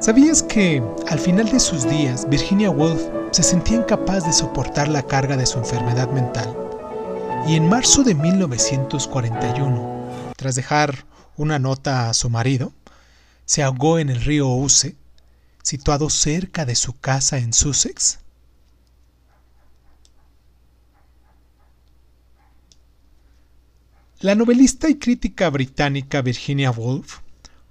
¿Sabías que al final de sus días Virginia Woolf se sentía incapaz de soportar la carga de su enfermedad mental? Y en marzo de 1941, tras dejar una nota a su marido, se ahogó en el río Ouse, situado cerca de su casa en Sussex. La novelista y crítica británica Virginia Woolf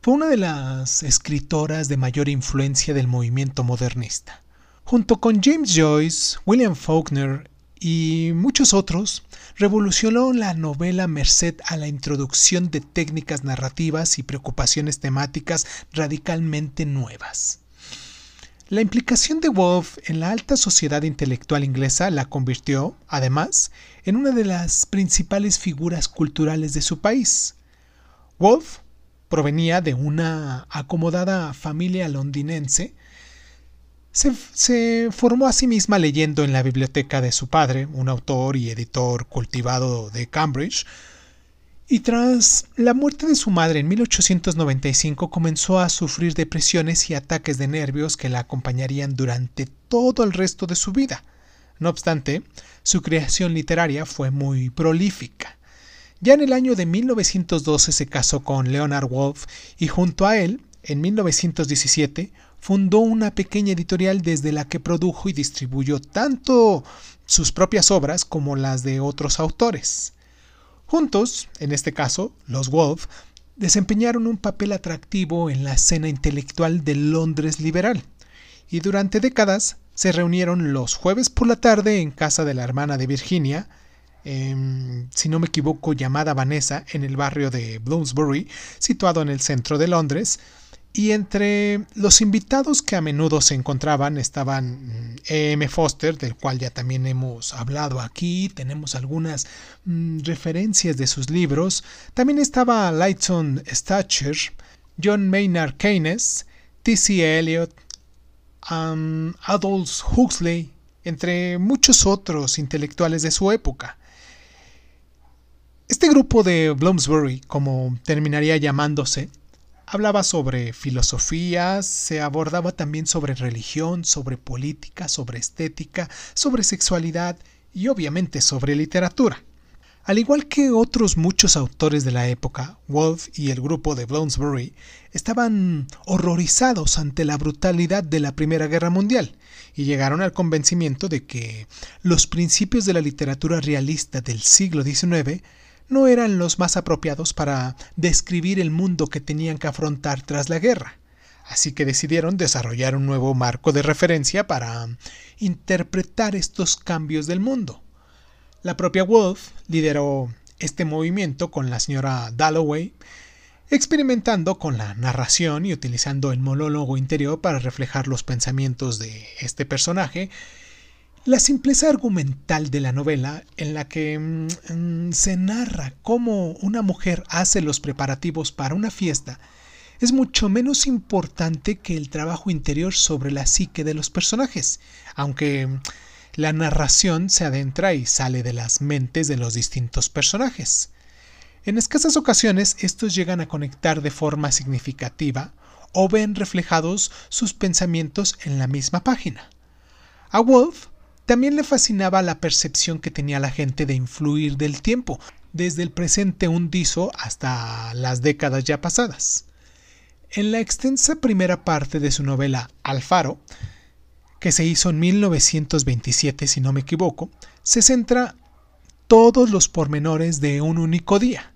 fue una de las escritoras de mayor influencia del movimiento modernista. Junto con James Joyce, William Faulkner y muchos otros, revolucionó la novela merced a la introducción de técnicas narrativas y preocupaciones temáticas radicalmente nuevas. La implicación de Woolf en la alta sociedad intelectual inglesa la convirtió, además, en una de las principales figuras culturales de su país. Provenía de una acomodada familia londinense. Se, formó a sí misma leyendo en la biblioteca de su padre, un autor y editor cultivado de Cambridge, y tras la muerte de su madre en 1895 comenzó a sufrir depresiones y ataques de nervios que la acompañarían durante todo el resto de su vida. No obstante, su creación literaria fue muy prolífica. Ya en el año de 1912 se casó con Leonard Wolf y junto a él, en 1917, fundó una pequeña editorial desde la que produjo y distribuyó tanto sus propias obras como las de otros autores. Juntos, en este caso, los Wolf, desempeñaron un papel atractivo en la escena intelectual de Londres liberal, y durante décadas se reunieron los jueves por la tarde en casa de la hermana de Virginia, em, si no me equivoco llamada Vanessa, en el barrio de Bloomsbury, situado en el centro de Londres, y entre los invitados que a menudo se encontraban estaban E. M. Foster, del cual ya también hemos hablado aquí, tenemos algunas mm, referencias de sus libros. También estaba Lightson Stacher, John Maynard Keynes, T.C. Eliot, um, Adolf Huxley, entre muchos otros intelectuales de su época. Este grupo de Bloomsbury, como terminaría llamándose, Hablaba sobre filosofía, se abordaba también sobre religión, sobre política, sobre estética, sobre sexualidad y obviamente sobre literatura. Al igual que otros muchos autores de la época, Wolf y el grupo de Bloomsbury estaban horrorizados ante la brutalidad de la Primera Guerra Mundial y llegaron al convencimiento de que los principios de la literatura realista del siglo XIX no eran los más apropiados para describir el mundo que tenían que afrontar tras la guerra. Así que decidieron desarrollar un nuevo marco de referencia para interpretar estos cambios del mundo. La propia Wolf lideró este movimiento con la señora Dalloway, experimentando con la narración y utilizando el monólogo interior para reflejar los pensamientos de este personaje la simpleza argumental de la novela, en la que mm, mm, se narra cómo una mujer hace los preparativos para una fiesta, es mucho menos importante que el trabajo interior sobre la psique de los personajes, aunque mm, la narración se adentra y sale de las mentes de los distintos personajes. En escasas ocasiones estos llegan a conectar de forma significativa o ven reflejados sus pensamientos en la misma página. A Wolf también le fascinaba la percepción que tenía la gente de influir del tiempo, desde el presente hundizo hasta las décadas ya pasadas. En la extensa primera parte de su novela Alfaro, que se hizo en 1927 si no me equivoco, se centra todos los pormenores de un único día.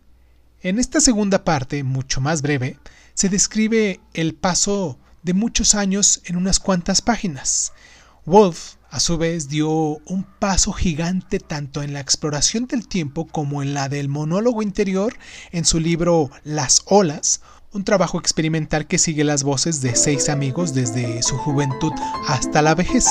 En esta segunda parte, mucho más breve, se describe el paso de muchos años en unas cuantas páginas. Wolf a su vez dio un paso gigante tanto en la exploración del tiempo como en la del monólogo interior en su libro Las olas, un trabajo experimental que sigue las voces de seis amigos desde su juventud hasta la vejez.